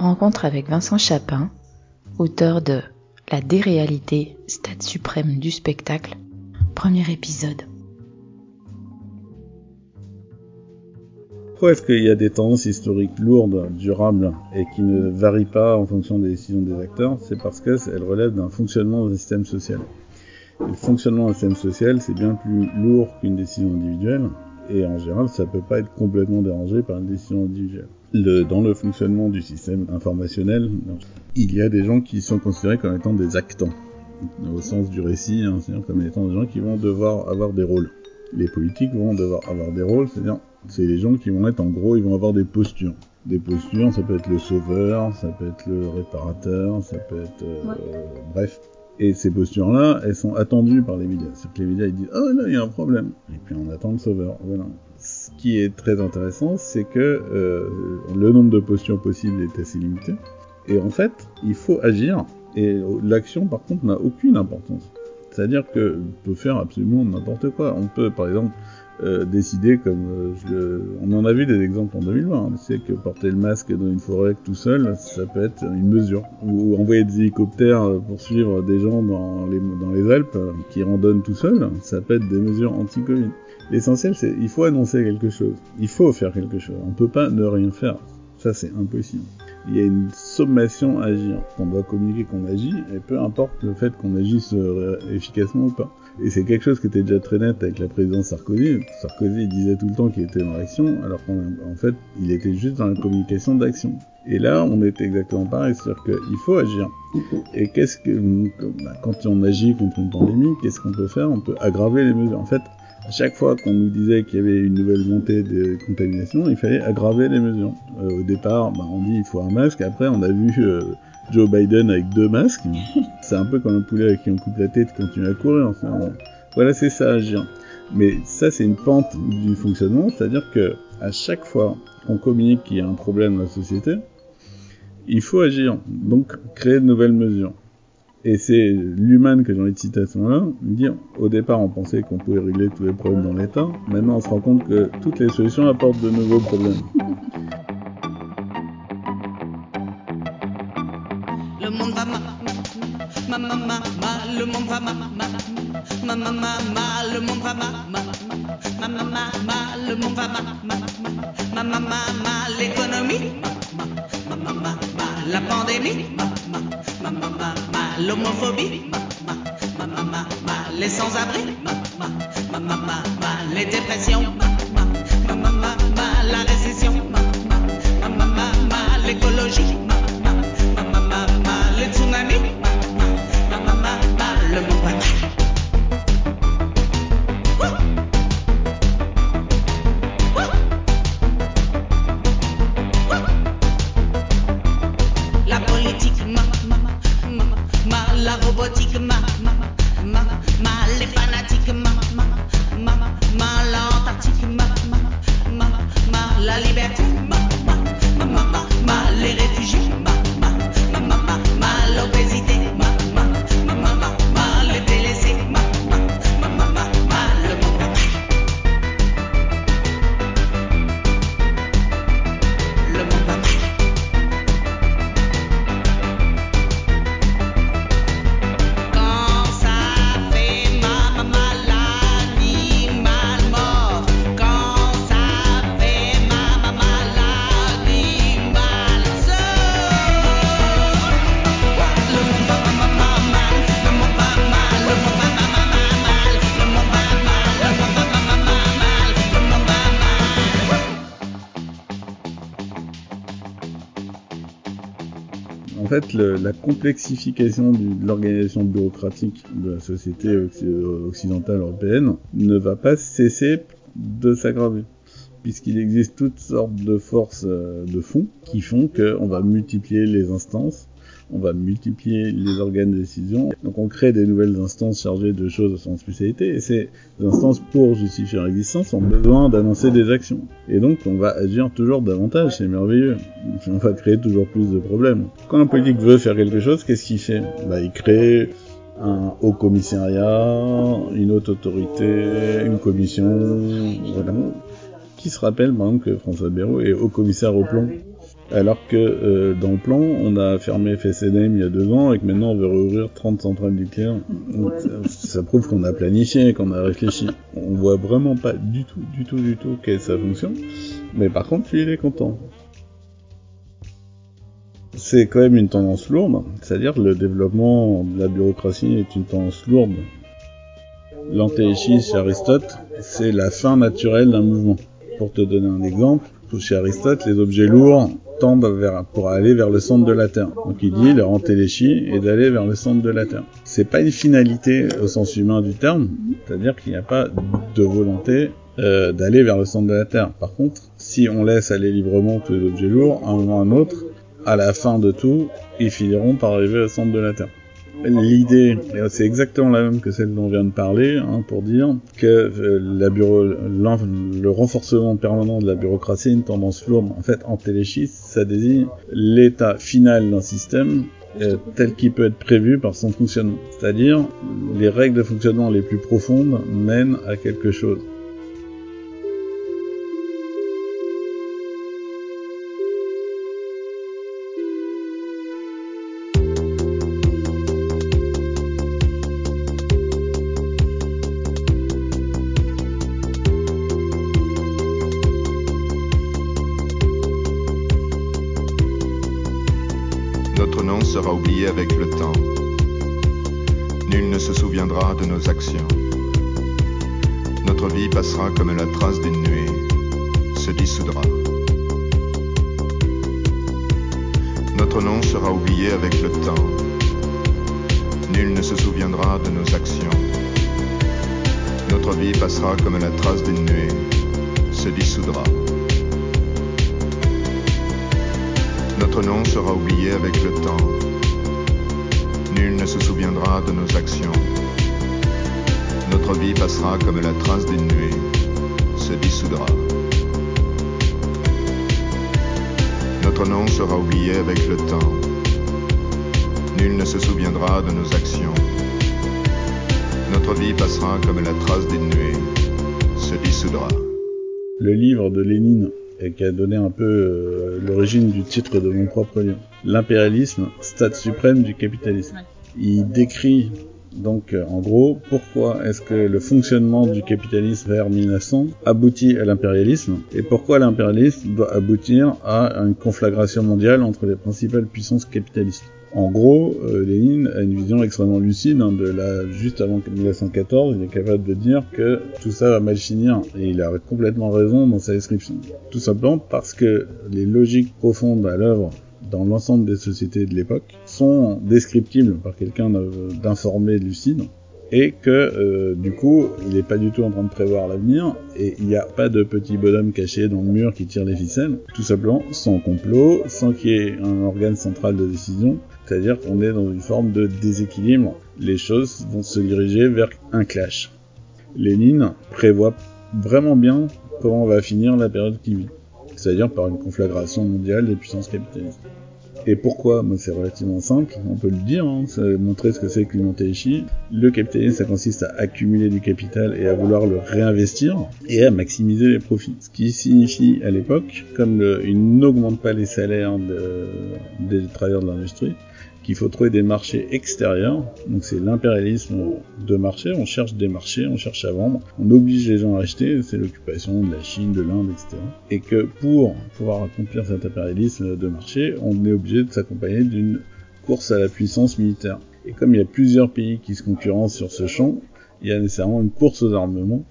Rencontre avec Vincent Chapin, auteur de La déréalité, stade suprême du spectacle, premier épisode. Pourquoi est-ce qu'il y a des tendances historiques lourdes, durables et qui ne varient pas en fonction des décisions des acteurs? C'est parce qu'elles relèvent d'un fonctionnement d'un système social. le fonctionnement d'un système social, c'est bien plus lourd qu'une décision individuelle et en général, ça peut pas être complètement dérangé par une décision individuelle. Le, dans le fonctionnement du système informationnel, il y a des gens qui sont considérés comme étant des actants, au sens du récit, hein, c'est-à-dire comme étant des gens qui vont devoir avoir des rôles. Les politiques vont devoir avoir des rôles, c'est-à-dire c'est les gens qui vont être en gros, ils vont avoir des postures. Des postures, ça peut être le sauveur, ça peut être le réparateur, ça peut être euh, bref, et ces postures-là, elles sont attendues par les médias. C'est que les médias ils disent oh là il y a un problème et puis on attend le sauveur. Voilà. Ce qui est très intéressant, c'est que euh, le nombre de postures possibles est assez limité et en fait il faut agir et l'action par contre n'a aucune importance. C'est-à-dire que on peut faire absolument n'importe quoi. On peut par exemple euh, décider comme euh, on en a vu des exemples en 2020 hein. c'est que porter le masque dans une forêt tout seul ça peut être une mesure ou, envoyer des hélicoptères pour suivre des gens dans les Alpes qui randonnent tout seul ça peut être des mesures anti-Covid l'essentiel c'est il faut annoncer quelque chose il faut faire quelque chose on peut pas ne rien faire ça c'est impossible il y a une sommation à agir. On doit communiquer qu'on agit, et peu importe le fait qu'on agisse efficacement ou pas. Et c'est quelque chose qui était déjà très net avec la présidence Sarkozy. Sarkozy disait tout le temps qu'il était dans l'action, alors qu'en fait, il était juste dans la communication d'action. Et là, on est exactement pareil, c'est-à-dire qu'il faut agir. Et qu'est-ce que, bah, quand on agit contre une pandémie, qu'est-ce qu'on peut faire? On peut aggraver les mesures. En fait, à chaque fois qu'on nous disait qu'il y avait une nouvelle montée de contamination, il fallait aggraver les mesures. Euh, au départ, bah, on dit il faut un masque. Après, on a vu euh, Joe Biden avec deux masques. C'est un peu comme un poulet avec qui on coupe la tête quand tu à courir. Enfin, voilà, c'est ça agir. Mais ça, c'est une pente du fonctionnement, c'est-à-dire que à chaque fois qu'on communique qu'il y a un problème dans la société, il faut agir, donc créer de nouvelles mesures. Et c'est l'humain que j'ai envie de citer à ce moment-là, dire, au départ on pensait qu'on pouvait régler tous les problèmes dans l'État, maintenant on se rend compte que toutes les solutions apportent de nouveaux problèmes. L'homophobie, les sans-abri, les dépressions, fait, la complexification de l'organisation bureaucratique de la société occidentale européenne ne va pas cesser de s'aggraver puisqu'il existe toutes sortes de forces euh, de fond qui font qu'on va multiplier les instances on va multiplier les organes de décision. Donc on crée des nouvelles instances chargées de choses de son spécialité, et ces instances, pour justifier leur existence, ont besoin d'annoncer des actions. Et donc on va agir toujours davantage, c'est merveilleux. On va créer toujours plus de problèmes. Quand un politique veut faire quelque chose, qu'est-ce qu'il fait? Bah il crée un haut commissariat, une haute autorité, une commission, voilà. Qui se rappelle par exemple que François Bayrou est haut commissaire au plan Alors que euh, dans le plan, on a fermé FSNM il y a deux ans et que maintenant on veut rouvrir 30 centrales nucléaires. Donc, ça, ça prouve qu'on a planifié, qu'on a réfléchi. On voit vraiment pas du tout, du tout, du tout que ça fonctionne. Mais par contre, lui, il est content. C'est quand même une tendance lourde, c'est-à-dire le développement de la bureaucratie est une tendance lourde. L'antéchisme chez Aristote, c'est la fin naturelle d'un mouvement. Pour te donner un exemple, chez Aristote, les objets lourds tendent pour aller vers le centre de la Terre. Donc il dit, leur antéléchie est d'aller vers le centre de la Terre. C'est pas une finalité au sens humain du terme, c'est-à-dire qu'il n'y a pas de volonté euh, d'aller vers le centre de la Terre. Par contre, si on laisse aller librement tous les objets lourds, à un moment ou à un autre, à la fin de tout, ils finiront par arriver au centre de la Terre. L'idée, c'est exactement la même que celle dont on vient de parler, hein, pour dire que euh, le renforcement permanent de la bureaucratie est une tendance lourde. En fait, en téléchiste, ça désigne l'état final d'un système euh, tel qu'il peut être prévu par son fonctionnement. C'est-à-dire, les règles de fonctionnement les plus profondes mènent à quelque chose. Se souviendra de nos actions. Notre vie passera comme la trace d'une nuée, se dissoudra. Notre nom sera oublié avec le temps. Nul ne se souviendra de nos actions. Notre vie passera comme la trace d'une nuée, se dissoudra. Notre nom sera oublié avec le temps. Souviendra de nos actions. Notre vie passera comme la trace d'une nuée, se dissoudra. Notre nom sera oublié avec le temps. Nul ne se souviendra de nos actions. Notre vie passera comme la trace d'une nuée, se dissoudra. Le livre de Lénine et qui a donné un peu euh, l'origine du titre de mon propre livre. L'impérialisme, stade suprême du capitalisme. Il décrit donc euh, en gros pourquoi est-ce que le fonctionnement du capitalisme vers 1900 aboutit à l'impérialisme et pourquoi l'impérialisme doit aboutir à une conflagration mondiale entre les principales puissances capitalistes. En gros, euh, Lénine a une vision extrêmement lucide hein, de la juste avant 1914. Il est capable de dire que tout ça va mal finir et il a complètement raison dans sa description. Tout simplement parce que les logiques profondes à l'œuvre dans l'ensemble des sociétés de l'époque sont descriptibles par quelqu'un d'informé lucide et que euh, du coup il n'est pas du tout en train de prévoir l'avenir et il n'y a pas de petit bonhomme caché dans le mur qui tire les ficelles, tout simplement sans complot, sans qu'il y ait un organe central de décision, c'est-à-dire qu'on est dans une forme de déséquilibre, les choses vont se diriger vers un clash. Lénine prévoit vraiment bien comment va finir la période qui vit, c'est-à-dire par une conflagration mondiale des puissances capitalistes. Et pourquoi? Bah, C'est relativement simple, on peut le dire, hein, c'est montrer ce que c'est que l'humantéchie. Le capitalisme, ça consiste à accumuler du capital et à vouloir le réinvestir et à maximiser les profits. Ce qui signifie à l'époque, comme il n'augmente pas les salaires de, des travailleurs de l'industrie, qu'il faut trouver des marchés extérieurs. Donc c'est l'impérialisme de marché. On cherche des marchés, on cherche à vendre, on oblige les gens à acheter. C'est l'occupation de la Chine, de l'Inde, etc. Et que pour pouvoir accomplir cet impérialisme de marché, on est obligé de s'accompagner d'une course à la puissance militaire. Et comme il y a plusieurs pays qui se concurrencent sur ce champ, il y a nécessairement une course aux armements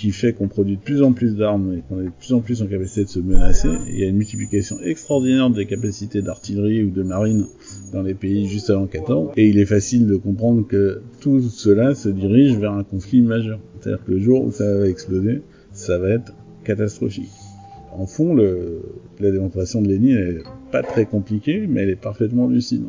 qui fait qu'on produit de plus en plus d'armes et qu'on est de plus en plus en capacité de se menacer. Il y a une multiplication extraordinaire des capacités d'artillerie ou de marine dans les pays juste avant 14. Et il est facile de comprendre que tout cela se dirige vers un conflit majeur. C'est-à-dire que le jour où ça va exploser, ça va être catastrophique. En fond, le, la démonstration de Lénine est pas très compliquée, mais elle est parfaitement lucide.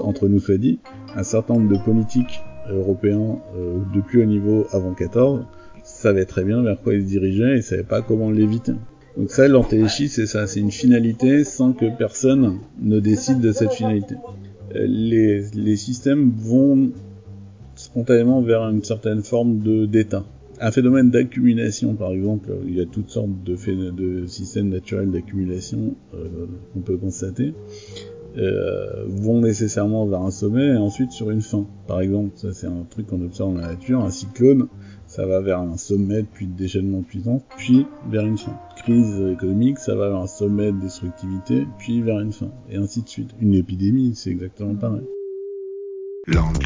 Entre nous soit dit, un certain nombre de politiques européens euh, de plus haut niveau avant 14 savait très bien vers quoi il se dirigeait et savait pas comment l'éviter. Donc ça, l'antééchie, c'est ça, c'est une finalité sans que personne ne décide de cette finalité. Euh, les, les systèmes vont spontanément vers une certaine forme de d'état. Un phénomène d'accumulation, par exemple, il y a toutes sortes de, de systèmes naturels d'accumulation euh, qu'on peut constater, euh, vont nécessairement vers un sommet et ensuite sur une fin. Par exemple, ça c'est un truc qu'on observe dans la nature, un cyclone, ça va vers un sommet puis de déchaînement de puissance, puis vers une fin. Crise économique, ça va vers un sommet de destructivité, puis vers une fin, et ainsi de suite. Une épidémie, c'est exactement pareil. Lente,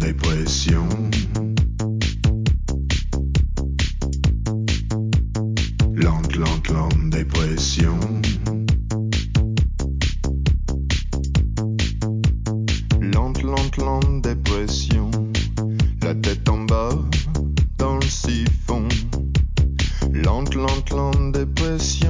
dépression. Lente, dépression. entrant dépression.